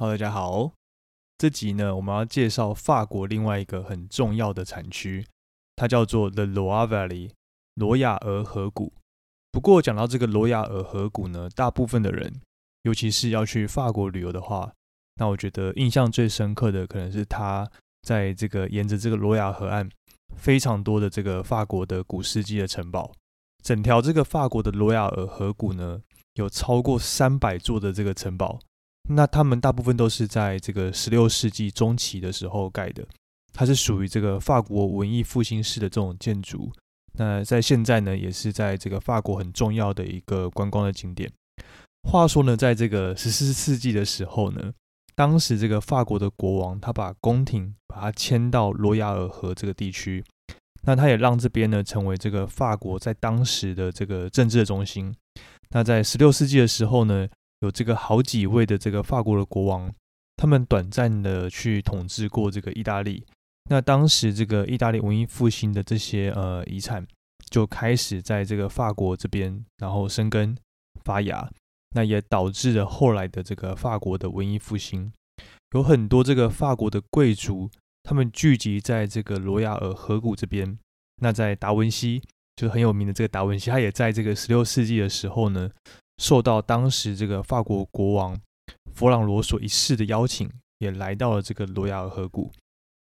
Hello，大家好。这集呢，我们要介绍法国另外一个很重要的产区，它叫做 The Loire Valley（ 罗亚尔河谷）。不过，讲到这个罗亚尔河谷呢，大部分的人，尤其是要去法国旅游的话，那我觉得印象最深刻的，可能是它在这个沿着这个罗亚河岸，非常多的这个法国的古世纪的城堡。整条这个法国的罗亚尔河谷呢，有超过三百座的这个城堡。那他们大部分都是在这个十六世纪中期的时候盖的，它是属于这个法国文艺复兴式的这种建筑。那在现在呢，也是在这个法国很重要的一个观光的景点。话说呢，在这个十四世纪的时候呢，当时这个法国的国王他把宫廷把它迁到罗亚尔河这个地区，那他也让这边呢成为这个法国在当时的这个政治的中心。那在十六世纪的时候呢。有这个好几位的这个法国的国王，他们短暂的去统治过这个意大利。那当时这个意大利文艺复兴的这些呃遗产，就开始在这个法国这边然后生根发芽。那也导致了后来的这个法国的文艺复兴，有很多这个法国的贵族，他们聚集在这个罗亚尔河谷这边。那在达文西就是很有名的这个达文西，他也在这个十六世纪的时候呢。受到当时这个法国国王弗朗罗索一世的邀请，也来到了这个罗亚尔河谷。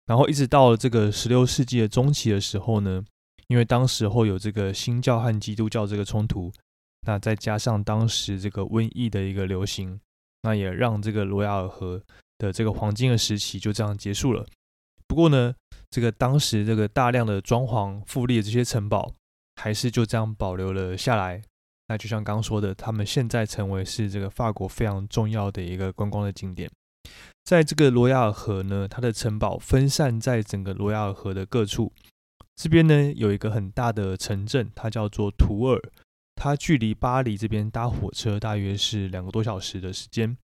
然后一直到了这个十六世纪的中期的时候呢，因为当时候有这个新教和基督教这个冲突，那再加上当时这个瘟疫的一个流行，那也让这个罗亚尔河的这个黄金的时期就这样结束了。不过呢，这个当时这个大量的装潢富丽的这些城堡，还是就这样保留了下来。那就像刚刚说的，他们现在成为是这个法国非常重要的一个观光的景点。在这个罗亚尔河呢，它的城堡分散在整个罗亚尔河的各处。这边呢有一个很大的城镇，它叫做图尔，它距离巴黎这边搭火车大约是两个多小时的时间。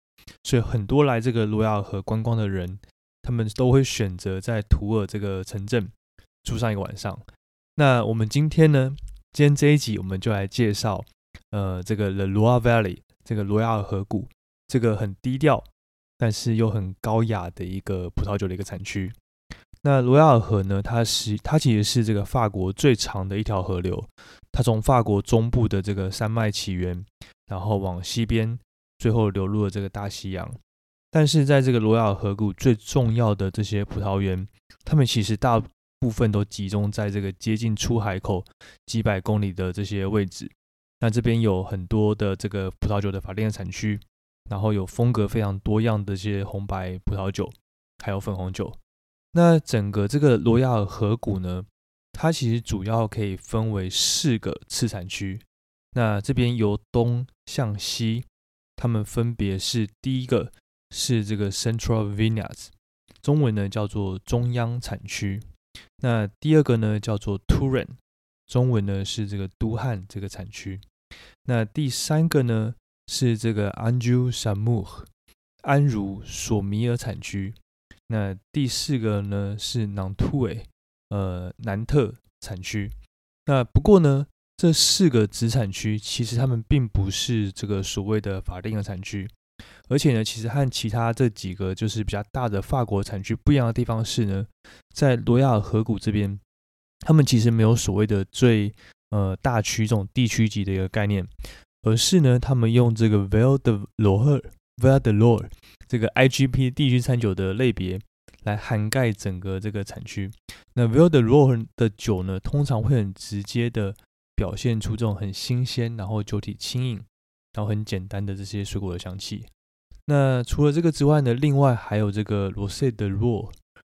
所以很多来这个罗亚尔河观光的人，他们都会选择在图尔这个城镇住上一个晚上。那我们今天呢，今天这一集我们就来介绍。呃，这个 The Loire Valley，这个罗亚尔河谷，这个很低调，但是又很高雅的一个葡萄酒的一个产区。那罗亚尔河呢，它是它其实是这个法国最长的一条河流，它从法国中部的这个山脉起源，然后往西边，最后流入了这个大西洋。但是在这个罗亚尔河谷最重要的这些葡萄园，它们其实大部分都集中在这个接近出海口几百公里的这些位置。那这边有很多的这个葡萄酒的法定产区，然后有风格非常多样的这些红白葡萄酒，还有粉红酒。那整个这个罗亚尔河谷呢，它其实主要可以分为四个次产区。那这边由东向西，它们分别是第一个是这个 Central Vineyards，中文呢叫做中央产区。那第二个呢叫做 Turin，中文呢是这个都汉这个产区。那第三个呢是这个安茹沙木安茹索米尔产区。那第四个呢是囊突韦呃南特产区。那不过呢，这四个子产区其实他们并不是这个所谓的法定的产区，而且呢，其实和其他这几个就是比较大的法国产区不一样的地方是呢，在罗亚尔河谷这边，他们其实没有所谓的最。呃，大区这种地区级的一个概念，而是呢，他们用这个 Val de Loire，Val de Loire 这个 IGP 地区餐酒的类别来涵盖整个这个产区。那 Val de Loire 的酒呢，通常会很直接的表现出这种很新鲜，然后酒体轻盈，然后很简单的这些水果的香气。那除了这个之外呢，另外还有这个 Rosé de Loire，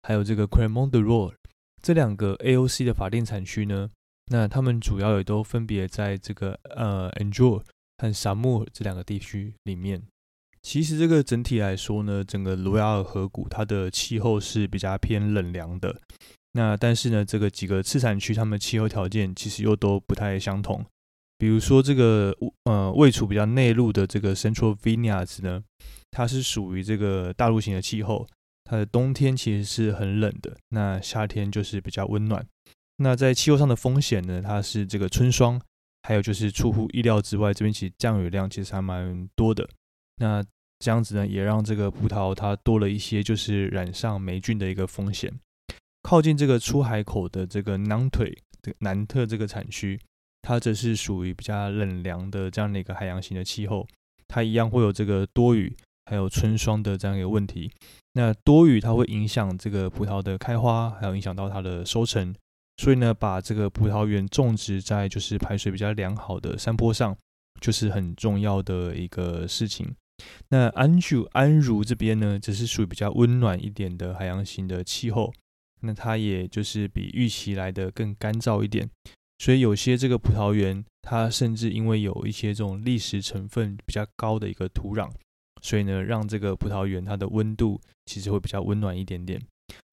还有这个 Cremant de Loire 这两个 AOC 的法定产区呢。那他们主要也都分别在这个呃 a n j o 和沙漠这两个地区里面。其实这个整体来说呢，整个罗亚尔河谷它的气候是比较偏冷凉的。那但是呢，这个几个次产区，它们气候条件其实又都不太相同。比如说这个呃位处比较内陆的这个 Central Vineyards 呢，它是属于这个大陆型的气候，它的冬天其实是很冷的，那夏天就是比较温暖。那在气候上的风险呢？它是这个春霜，还有就是出乎意料之外，这边其实降雨量其实还蛮多的。那这样子呢，也让这个葡萄它多了一些就是染上霉菌的一个风险。靠近这个出海口的这个南腿的南特这个产区，它则是属于比较冷凉的这样的一个海洋型的气候，它一样会有这个多雨还有春霜的这样一个问题。那多雨它会影响这个葡萄的开花，还有影响到它的收成。所以呢，把这个葡萄园种植在就是排水比较良好的山坡上，就是很重要的一个事情。那安住安如这边呢，则是属于比较温暖一点的海洋型的气候，那它也就是比预期来的更干燥一点，所以有些这个葡萄园，它甚至因为有一些这种砾石成分比较高的一个土壤，所以呢，让这个葡萄园它的温度其实会比较温暖一点点。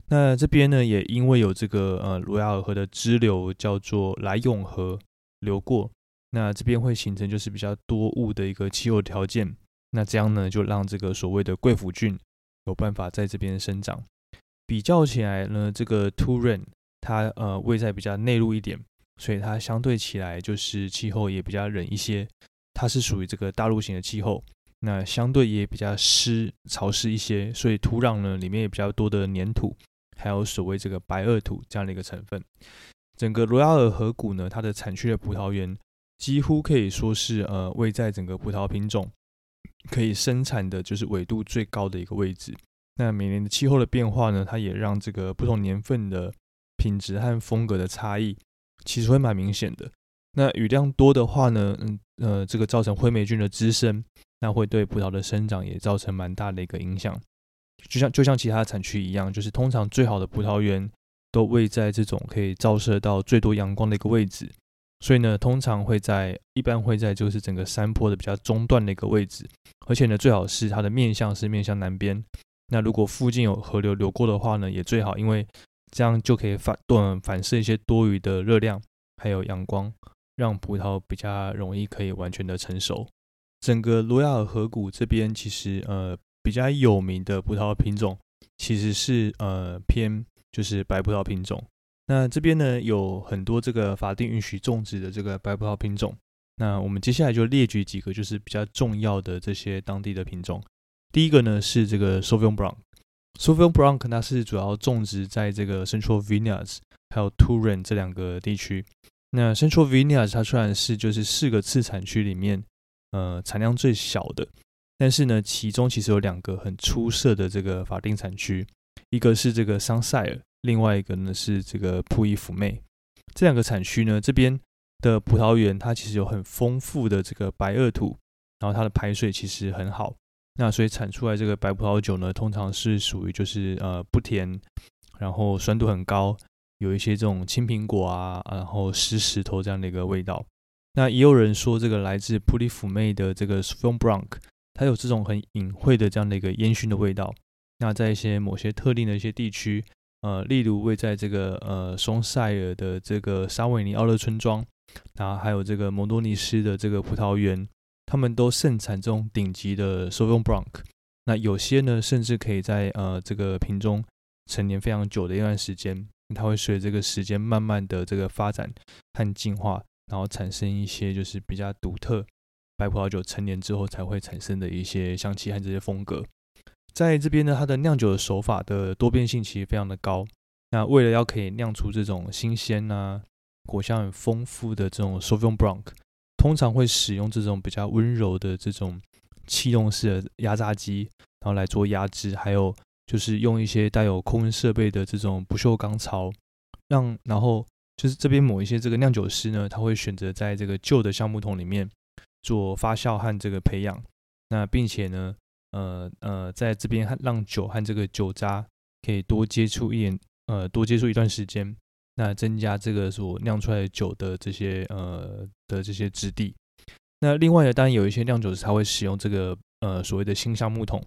那这边呢，也因为有这个呃罗亚尔河的支流叫做莱永河流过，那这边会形成就是比较多雾的一个气候条件。那这样呢，就让这个所谓的贵腐菌有办法在这边生长。比较起来呢，这个 Turin 它呃位在比较内陆一点，所以它相对起来就是气候也比较冷一些。它是属于这个大陆型的气候，那相对也比较湿潮湿一些，所以土壤呢里面也比较多的粘土，还有所谓这个白垩土这样的一个成分。整个罗亚尔河谷呢，它的产区的葡萄园几乎可以说是呃位在整个葡萄品种。可以生产的就是纬度最高的一个位置。那每年的气候的变化呢，它也让这个不同年份的品质和风格的差异，其实会蛮明显的。那雨量多的话呢，嗯呃，这个造成灰霉菌的滋生，那会对葡萄的生长也造成蛮大的一个影响。就像就像其他产区一样，就是通常最好的葡萄园都位在这种可以照射到最多阳光的一个位置。所以呢，通常会在一般会在就是整个山坡的比较中段的一个位置，而且呢，最好是它的面向是面向南边。那如果附近有河流流过的话呢，也最好，因为这样就可以反断反射一些多余的热量，还有阳光，让葡萄比较容易可以完全的成熟。整个罗亚尔河谷这边其实呃比较有名的葡萄品种，其实是呃偏就是白葡萄品种。那这边呢有很多这个法定允许种植的这个白葡萄品种。那我们接下来就列举几个就是比较重要的这些当地的品种。第一个呢是这个 Sauvignon Blanc。Sauvignon Blanc 它是主要种植在这个 Central Vineyards 还有 Turin 这两个地区。那 Central Vineyards 它虽然是就是四个次产区里面呃产量最小的，但是呢其中其实有两个很出色的这个法定产区，一个是这个桑塞尔。另外一个呢是这个普伊福妹，这两个产区呢，这边的葡萄园它其实有很丰富的这个白垩土，然后它的排水其实很好，那所以产出来这个白葡萄酒呢，通常是属于就是呃不甜，然后酸度很高，有一些这种青苹果啊，然后湿石头这样的一个味道。那也有人说这个来自普利福妹的这个 s f o n Blanc，它有这种很隐晦的这样的一个烟熏的味道。那在一些某些特定的一些地区。呃，例如位在这个呃松塞尔的这个沙维尼奥勒村庄，然后还有这个蒙多尼斯的这个葡萄园，他们都盛产这种顶级的 Sauvignon Blanc。那有些呢，甚至可以在呃这个瓶中陈年非常久的一段时间，它会随这个时间慢慢的这个发展和进化，然后产生一些就是比较独特白葡萄酒成年之后才会产生的一些香气和这些风格。在这边呢，它的酿酒的手法的多变性其实非常的高。那为了要可以酿出这种新鲜啊、果香很丰富的这种 Sauvignon Blanc，通常会使用这种比较温柔的这种气动式的压榨机，然后来做压制，还有就是用一些带有控温设备的这种不锈钢槽，让然后就是这边某一些这个酿酒师呢，他会选择在这个旧的橡木桶里面做发酵和这个培养，那并且呢。呃呃，在这边让酒和这个酒渣可以多接触一点，呃，多接触一段时间，那增加这个所酿出来的酒的这些呃的这些质地。那另外呢，当然有一些酿酒师他会使用这个呃所谓的新橡木桶。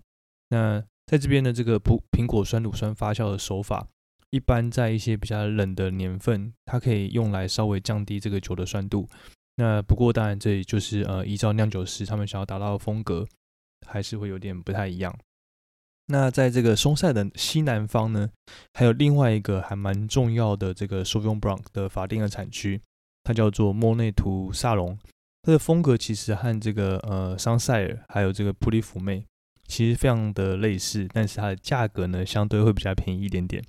那在这边的这个不苹果酸乳酸发酵的手法，一般在一些比较冷的年份，它可以用来稍微降低这个酒的酸度。那不过当然这里就是呃依照酿酒师他们想要达到的风格。还是会有点不太一样。那在这个松塞的西南方呢，还有另外一个还蛮重要的这个 Sauvignon Blanc 的法定的产区，它叫做莫内图萨隆。它的风格其实和这个呃桑塞尔还有这个普利福妹其实非常的类似，但是它的价格呢相对会比较便宜一点点。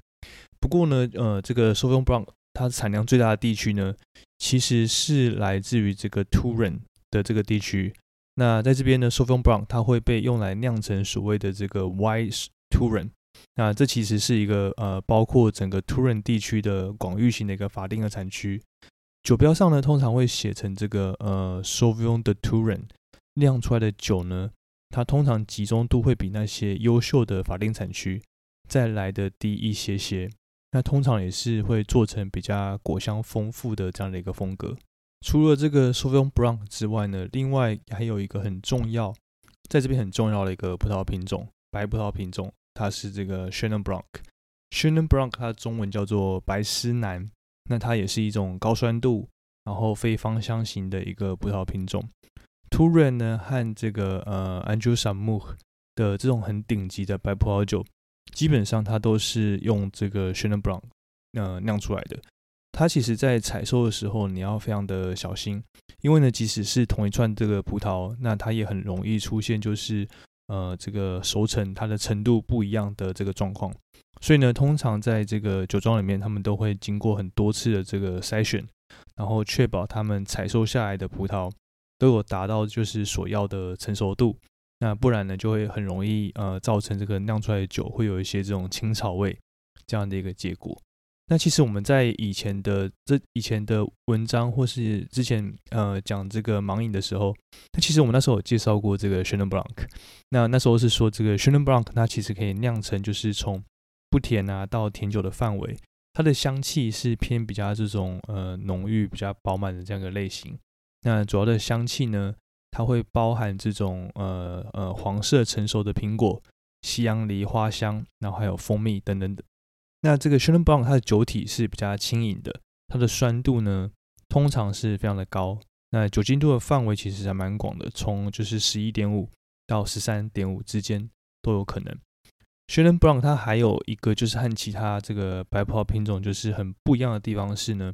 不过呢，呃，这个 Sauvignon Blanc 它产量最大的地区呢，其实是来自于这个 Turin 的这个地区。那在这边呢，Sauvignon Blanc 它会被用来酿成所谓的这个 White Turin。那这其实是一个呃，包括整个 Turin 地区的广域型的一个法定的产区。酒标上呢，通常会写成这个呃 Sauvignon de Turin，酿出来的酒呢，它通常集中度会比那些优秀的法定产区再来的低一些些。那通常也是会做成比较果香丰富的这样的一个风格。除了这个 Sauvignon Blanc 之外呢，另外还有一个很重要，在这边很重要的一个葡萄品种，白葡萄品种，它是这个 Chenin Blanc。Chenin Blanc 它中文叫做白丝南，那它也是一种高酸度，然后非芳香型的一个葡萄品种。Turin 呢和这个呃 a n j u s a m u 的这种很顶级的白葡萄酒。基本上它都是用这个 Chenin Blanc 呃酿出来的。它其实，在采收的时候，你要非常的小心，因为呢，即使是同一串这个葡萄，那它也很容易出现就是呃这个熟成它的程度不一样的这个状况。所以呢，通常在这个酒庄里面，他们都会经过很多次的这个筛选，然后确保他们采收下来的葡萄都有达到就是所要的成熟度。那不然呢，就会很容易呃造成这个酿出来的酒会有一些这种青草味这样的一个结果。那其实我们在以前的这以前的文章或是之前呃讲这个盲饮的时候，那其实我们那时候有介绍过这个 Chenin Blanc。那那时候是说这个 Chenin Blanc 它其实可以酿成就是从不甜啊到甜酒的范围，它的香气是偏比较这种呃浓郁、比较饱满的这样一个类型。那主要的香气呢？它会包含这种呃呃黄色成熟的苹果、西洋梨花香，然后还有蜂蜜等等的。那这个 Chenin Blanc 它的酒体是比较轻盈的，它的酸度呢通常是非常的高。那酒精度的范围其实还蛮广的，从就是十一点五到十三点五之间都有可能。Chenin Blanc 它还有一个就是和其他这个白葡萄品种就是很不一样的地方是呢，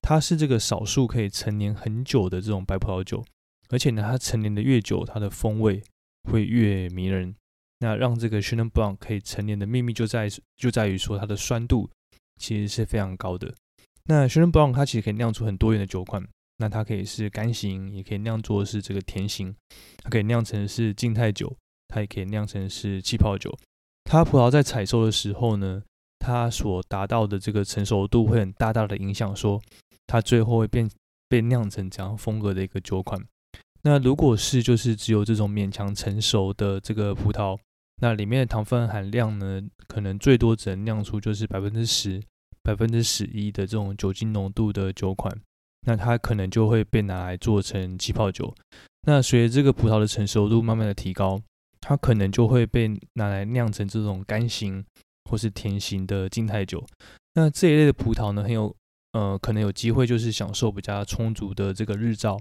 它是这个少数可以陈年很久的这种白葡萄酒。而且呢，它陈年的越久，它的风味会越迷人。那让这个 Chenin Blanc 可以陈年的秘密就在就在于说，它的酸度其实是非常高的。那 Chenin Blanc 它其实可以酿出很多元的酒款，那它可以是干型，也可以酿作是这个甜型，它可以酿成是静态酒，它也可以酿成是气泡酒。它葡萄在采收的时候呢，它所达到的这个成熟度会很大大的影响，说它最后会变被酿成怎样风格的一个酒款。那如果是就是只有这种勉强成熟的这个葡萄，那里面的糖分含量呢，可能最多只能酿出就是百分之十、百分之十一的这种酒精浓度的酒款，那它可能就会被拿来做成气泡酒。那随着这个葡萄的成熟度慢慢的提高，它可能就会被拿来酿成这种干型或是甜型的静态酒。那这一类的葡萄呢，很有呃可能有机会就是享受比较充足的这个日照。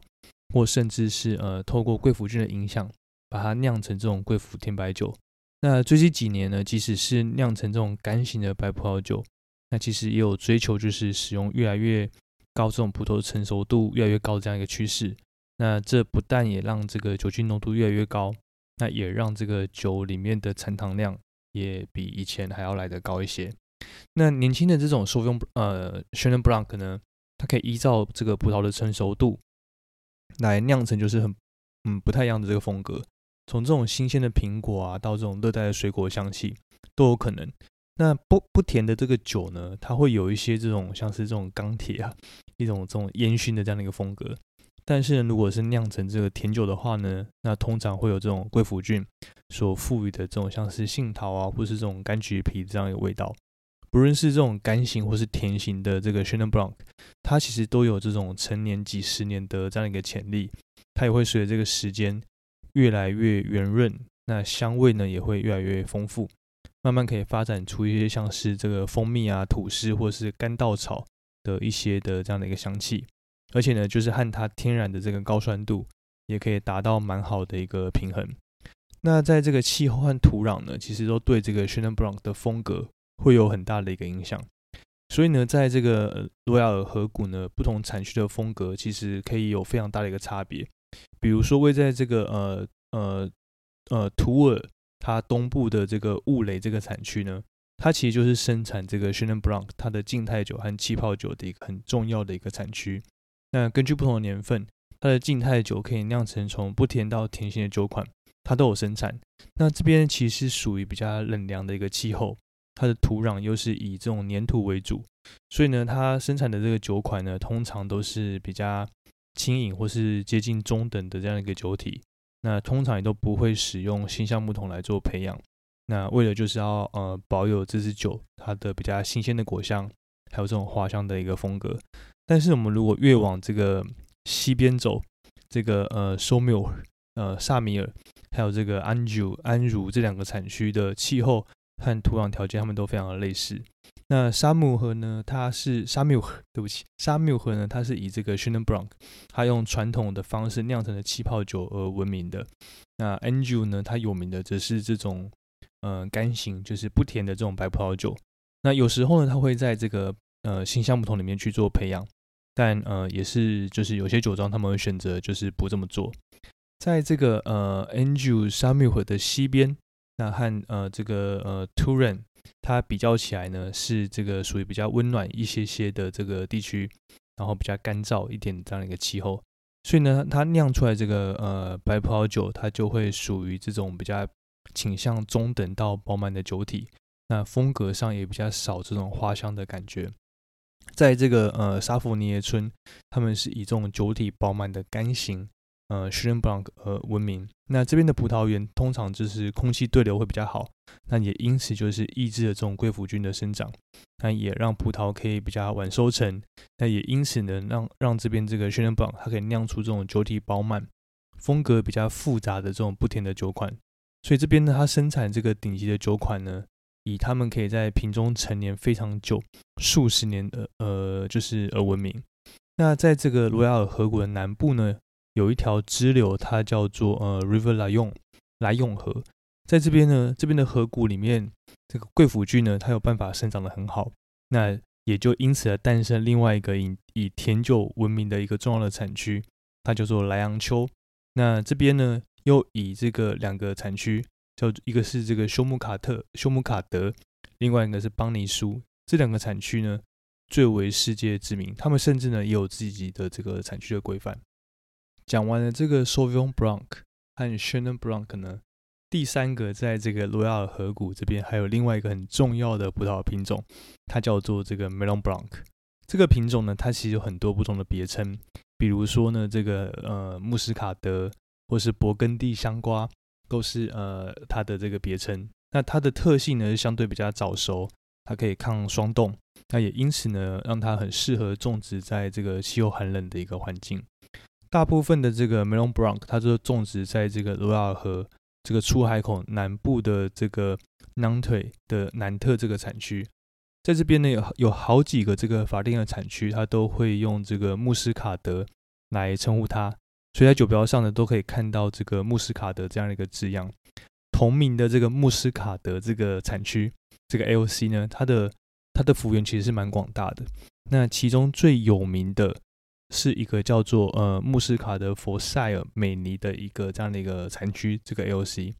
或甚至是呃，透过贵腐菌的影响，把它酿成这种贵腐甜白酒。那最近几年呢，即使是酿成这种干型的白葡萄酒，那其实也有追求，就是使用越来越高这种葡萄成熟度越来越高这样一个趋势。那这不但也让这个酒精浓度越来越高，那也让这个酒里面的残糖量也比以前还要来得高一些。那年轻的这种收用呃 Chenin Blanc 呢，它可以依照这个葡萄的成熟度。来酿成就是很嗯不太一样的这个风格，从这种新鲜的苹果啊，到这种热带的水果香气都有可能。那不不甜的这个酒呢，它会有一些这种像是这种钢铁啊，一种这种烟熏的这样的一个风格。但是，如果是酿成这个甜酒的话呢，那通常会有这种贵腐菌所赋予的这种像是杏桃啊，或是这种柑橘皮这样一个味道。不论是这种干型或是甜型的这个 Chenin Blanc，它其实都有这种成年几十年的这样一个潜力。它也会随着这个时间越来越圆润，那香味呢也会越来越丰富，慢慢可以发展出一些像是这个蜂蜜啊、吐司或是干稻草的一些的这样的一个香气。而且呢，就是和它天然的这个高酸度也可以达到蛮好的一个平衡。那在这个气候和土壤呢，其实都对这个 Chenin Blanc 的风格。会有很大的一个影响，所以呢，在这个罗亚尔河谷呢，不同产区的风格其实可以有非常大的一个差别。比如说，位在这个呃呃呃图尔，它东部的这个雾雷这个产区呢，它其实就是生产这个 s h a n n o n Blanc 它的静态酒和气泡酒的一个很重要的一个产区。那根据不同的年份，它的静态酒可以酿成从不甜到甜型的酒款，它都有生产。那这边其实是属于比较冷凉的一个气候，它的土壤又是以这种粘土为主，所以呢，它生产的这个酒款呢，通常都是比较轻盈或是接近中等的这样一个酒体。那通常也都不会使用新橡木桶来做培养。那为了就是要呃保有这支酒它的比较新鲜的果香，还有这种花香的一个风格。但是我们如果越往这个西边走，这个呃收缪呃萨米尔，还有这个安茹安茹这两个产区的气候和土壤条件，它们都非常的类似。那沙姆河呢？它是沙缪河，对不起，沙缪河呢？它是以这个 s h i n n b r o n 它用传统的方式酿成的气泡酒而闻名的。那 Anjou 呢？它有名的则是这种呃干型，就是不甜的这种白葡萄酒。那有时候呢，它会在这个呃新橡木桶里面去做培养，但呃也是就是有些酒庄他们会选择就是不这么做。在这个呃 Anjou 沙缪河的西边，那和呃这个呃 Turin。它比较起来呢，是这个属于比较温暖一些些的这个地区，然后比较干燥一点这样的一个气候，所以呢，它酿出来这个呃白葡萄酒，它就会属于这种比较倾向中等到饱满的酒体，那风格上也比较少这种花香的感觉。在这个呃沙弗尼耶村，他们是以这种酒体饱满的干型。呃，雪莲布朗呃闻名。那这边的葡萄园通常就是空气对流会比较好，那也因此就是抑制了这种贵腐菌的生长，那也让葡萄可以比较晚收成。那也因此呢，让让这边这个雪莲布朗它可以酿出这种酒体饱满、风格比较复杂的这种不甜的酒款。所以这边呢，它生产这个顶级的酒款呢，以他们可以在瓶中陈年非常久、数十年的呃，就是而闻名。那在这个罗亚尔河谷的南部呢？有一条支流，它叫做呃 River 来用来用河，在这边呢，这边的河谷里面，这个贵腐菌呢，它有办法生长的很好，那也就因此而诞生另外一个以以甜酒闻名的一个重要的产区，它叫做莱昂丘。那这边呢，又以这个两个产区，叫一个是这个休姆卡特休姆卡德，另外一个是邦尼苏，这两个产区呢，最为世界知名，他们甚至呢也有自己的这个产区的规范。讲完了这个 Sauvignon Blanc 和 Chenin Blanc 呢，第三个在这个罗亚尔河谷这边还有另外一个很重要的葡萄品种，它叫做这个 Melon Blanc。这个品种呢，它其实有很多不同的别称，比如说呢，这个呃穆斯卡德或是勃艮第香瓜都是呃它的这个别称。那它的特性呢，是相对比较早熟，它可以抗霜冻，那也因此呢，让它很适合种植在这个气候寒冷的一个环境。大部分的这个 Melon Blanc，它就种植在这个罗亚尔河这个出海口南部的这个南腿的南特这个产区，在这边呢有有好几个这个法定的产区，它都会用这个穆斯卡德来称呼它，所以在酒标上呢都可以看到这个穆斯卡德这样的一个字样。同名的这个穆斯卡德这个产区，这个 AOC 呢，它的它的幅员其实是蛮广大的，那其中最有名的。是一个叫做呃穆斯卡德佛塞尔美尼的一个这样的一个产区，这个 AOC。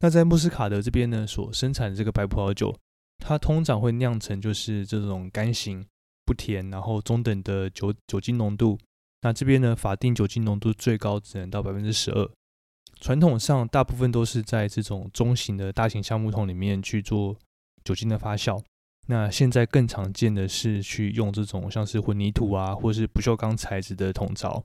那在穆斯卡德这边呢，所生产的这个白葡萄酒，它通常会酿成就是这种干型不甜，然后中等的酒酒精浓度。那这边呢，法定酒精浓度最高只能到百分之十二。传统上，大部分都是在这种中型的大型橡木桶里面去做酒精的发酵。那现在更常见的是去用这种像是混凝土啊，或是不锈钢材质的桶槽，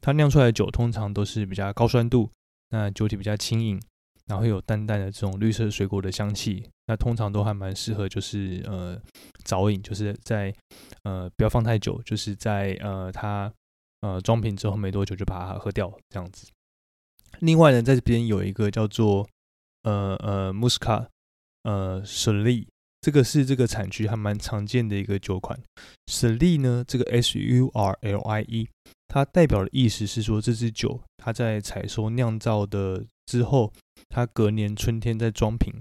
它酿出来的酒通常都是比较高酸度，那酒体比较轻盈，然后有淡淡的这种绿色水果的香气，那通常都还蛮适合就是呃早饮，就是在呃不要放太久，就是在呃它呃装瓶之后没多久就把它喝掉这样子。另外呢，在这边有一个叫做呃呃穆斯卡呃舍利。这个是这个产区还蛮常见的一个酒款，Surly 呢，这个 S U R L I E，它代表的意思是说，这支酒它在采收酿造的之后，它隔年春天再装瓶，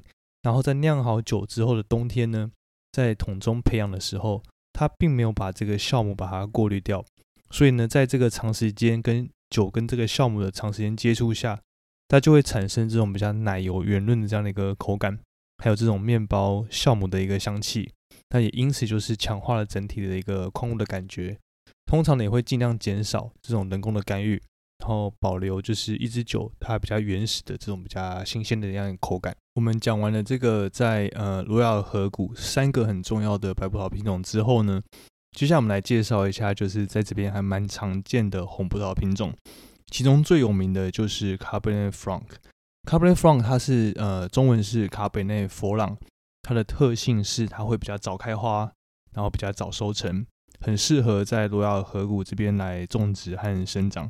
然后在酿好酒之后的冬天呢，在桶中培养的时候，它并没有把这个酵母把它过滤掉，所以呢，在这个长时间跟酒跟这个酵母的长时间接触下，它就会产生这种比较奶油圆润的这样的一个口感，还有这种面包酵母的一个香气。那也因此就是强化了整体的一个矿物的感觉。通常呢也会尽量减少这种人工的干预，然后保留就是一支酒它比较原始的这种比较新鲜的这样口感。我们讲完了这个在呃罗亚尔河谷三个很重要的白葡萄品种之后呢，接下来我们来介绍一下就是在这边还蛮常见的红葡萄品种，其中最有名的就是 Cabernet Franc。Cabernet Franc 它是呃中文是卡本内佛朗。它的特性是它会比较早开花，然后比较早收成，很适合在罗亚尔河谷这边来种植和生长。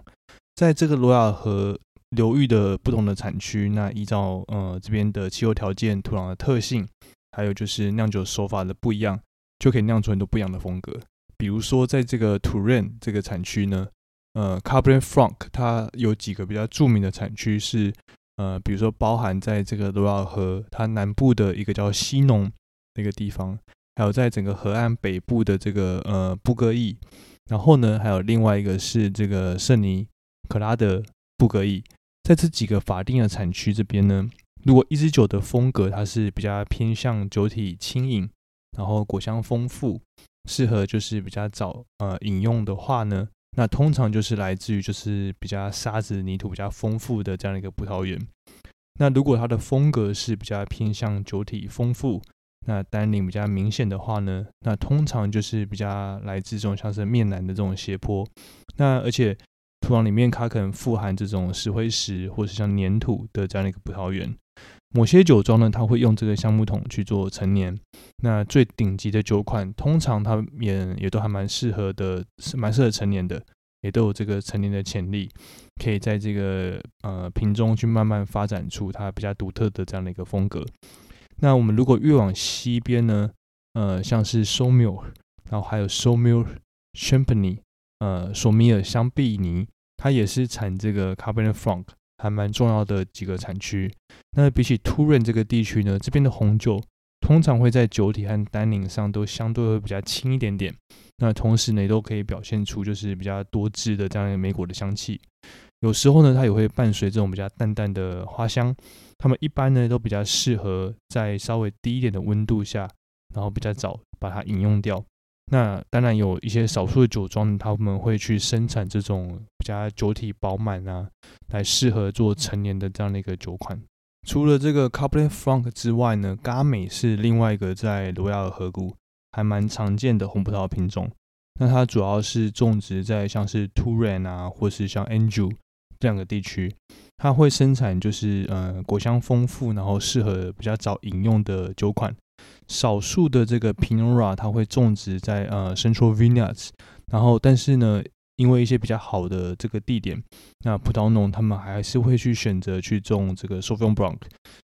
在这个罗亚尔河流域的不同的产区，那依照呃这边的气候条件、土壤的特性，还有就是酿酒手法的不一样，就可以酿出很多不一样的风格。比如说在这个土任这个产区呢，呃，Cabernet Franc 它有几个比较著名的产区是。呃，比如说包含在这个罗亚尔河它南部的一个叫西农那个地方，还有在整个河岸北部的这个呃布格伊，然后呢，还有另外一个是这个圣尼可拉的布格伊，在这几个法定的产区这边呢，如果一支酒的风格它是比较偏向酒体轻盈，然后果香丰富，适合就是比较早呃饮用的话呢。那通常就是来自于就是比较沙子泥土比较丰富的这样一个葡萄园。那如果它的风格是比较偏向酒体丰富，那单宁比较明显的话呢，那通常就是比较来自这种像是面南的这种斜坡。那而且土壤里面它可能富含这种石灰石或是像粘土的这样的一个葡萄园。某些酒庄呢，它会用这个橡木桶去做陈年。那最顶级的酒款，通常它也也都还蛮适合的，是蛮适合陈年的，也都有这个陈年的潜力，可以在这个呃瓶中去慢慢发展出它比较独特的这样的一个风格。那我们如果越往西边呢，呃，像是 s o m i l 然后还有 s o m i l Champagne，呃，索米尔香槟尼，它也是产这个 Cabernet Franc。还蛮重要的几个产区。那比起突润这个地区呢，这边的红酒通常会在酒体和单宁上都相对会比较轻一点点。那同时呢，也都可以表现出就是比较多汁的这样一个梅果的香气。有时候呢，它也会伴随这种比较淡淡的花香。它们一般呢都比较适合在稍微低一点的温度下，然后比较早把它饮用掉。那当然有一些少数的酒庄，他们会去生产这种比较酒体饱满啊，来适合做陈年的这样的一个酒款。除了这个 Cabernet Franc 之外呢，嘎美是另外一个在罗亚尔河谷还蛮常见的红葡萄品种。那它主要是种植在像是 Touraine 啊，或是像 Anjou 这两个地区，它会生产就是呃果香丰富，然后适合比较早饮用的酒款。少数的这个 Pinora 它会种植在呃 Central Vineyards，然后但是呢，因为一些比较好的这个地点，那葡萄农他们还是会去选择去种这个 Sauvignon Blanc，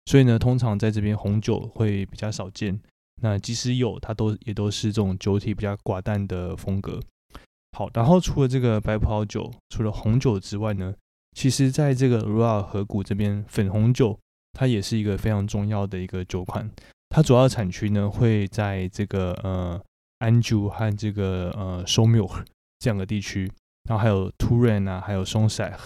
所以呢，通常在这边红酒会比较少见。那即使有，它都也都是这种酒体比较寡淡的风格。好，然后除了这个白葡萄酒，除了红酒之外呢，其实在这个罗尔河谷这边，粉红酒它也是一个非常重要的一个酒款。它主要产区呢会在这个呃安朱和这个呃 s o m i l 这两个地区，然后还有 Touraine 啊，还有 s o n s a c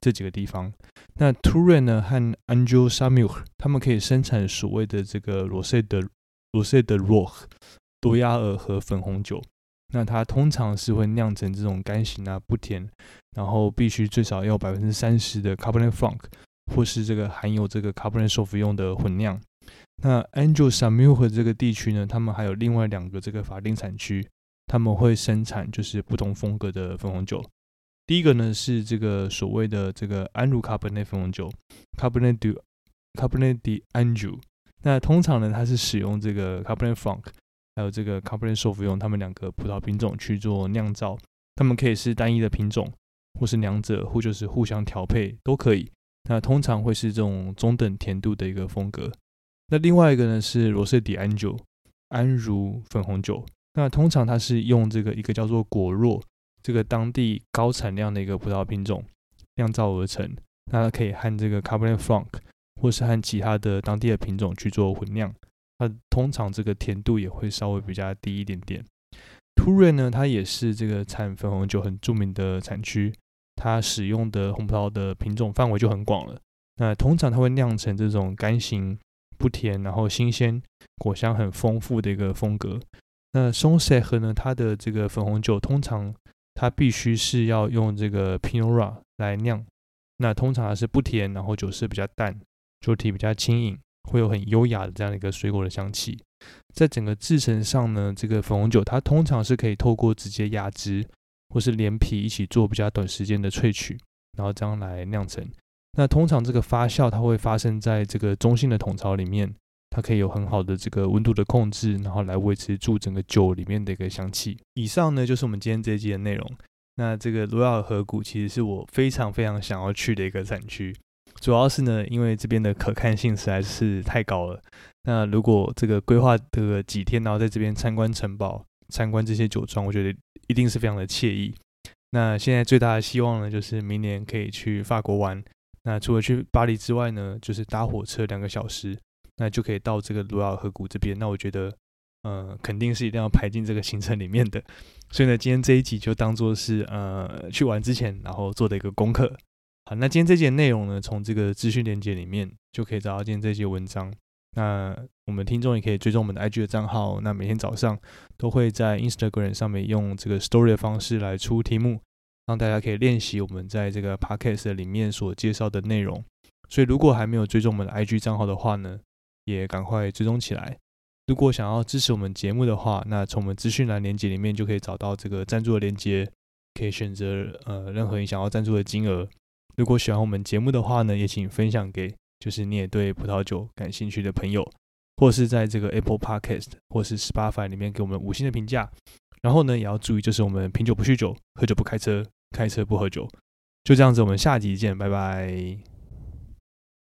这几个地方。那 Touraine 呢和 Anjou s a m i l 他们可以生产所谓的这个罗塞的罗塞的 Roh 多亚尔和粉红酒。那它通常是会酿成这种干型啊，不甜，然后必须最少要百分之三十的 Cabernet Franc，或是这个含有这个 Cabernet Sauvignon 的混酿。那 Angel Samuel 这个地区呢，他们还有另外两个这个法定产区，他们会生产就是不同风格的粉红酒。第一个呢是这个所谓的这个安茹卡本内粉红酒 （Cabernet du Cabernet de Anjou）。那通常呢，它是使用这个 Cabernet Franc，还有这个 Cabernet Sauvignon，他们两个葡萄品种去做酿造。它们可以是单一的品种，或是两者，或就是互相调配都可以。那通常会是这种中等甜度的一个风格。那另外一个呢是罗塞迪安酒，安如粉红酒。那通常它是用这个一个叫做果若这个当地高产量的一个葡萄品种酿造而成。那它可以和这个 Cabernet Franc 或是和其他的当地的品种去做混酿。那通常这个甜度也会稍微比较低一点点。突瑞呢，它也是这个产粉红酒很著名的产区，它使用的红葡萄的品种范围就很广了。那通常它会酿成这种干型、不甜，然后新鲜、果香很丰富的一个风格。那松塞河呢，它的这个粉红酒通常它必须是要用这个 Pinot 来酿。那通常是不甜，然后酒色比较淡，酒体比较轻盈，会有很优雅的这样的一个水果的香气。在整个制成上呢，这个粉红酒它通常是可以透过直接压汁，或是连皮一起做比较短时间的萃取，然后这样来酿成。那通常这个发酵它会发生在这个中性的桶槽里面，它可以有很好的这个温度的控制，然后来维持住整个酒里面的一个香气。以上呢就是我们今天这一集的内容。那这个罗亚尔河谷其实是我非常非常想要去的一个产区，主要是呢因为这边的可看性实在是太高了。那如果这个规划的几天，然后在这边参观城堡、参观这些酒庄，我觉得一定是非常的惬意。那现在最大的希望呢，就是明年可以去法国玩。那除了去巴黎之外呢，就是搭火车两个小时，那就可以到这个卢瓦尔河谷这边。那我觉得，呃，肯定是一定要排进这个行程里面的。所以呢，今天这一集就当做是呃去玩之前，然后做的一个功课。好，那今天这节内容呢，从这个资讯链接里面就可以找到今天这节文章。那我们听众也可以追踪我们的 IG 的账号。那每天早上都会在 Instagram 上面用这个 Story 的方式来出题目，让大家可以练习我们在这个 Podcast 里面所介绍的内容。所以如果还没有追踪我们的 IG 账号的话呢，也赶快追踪起来。如果想要支持我们节目的话，那从我们资讯栏链接里面就可以找到这个赞助的链接，可以选择呃任何你想要赞助的金额。如果喜欢我们节目的话呢，也请分享给。就是你也对葡萄酒感兴趣的朋友，或是在这个 Apple Podcast 或是 Spotify 里面给我们五星的评价。然后呢，也要注意，就是我们品酒不酗酒，喝酒不开车，开车不喝酒。就这样子，我们下集见，拜拜。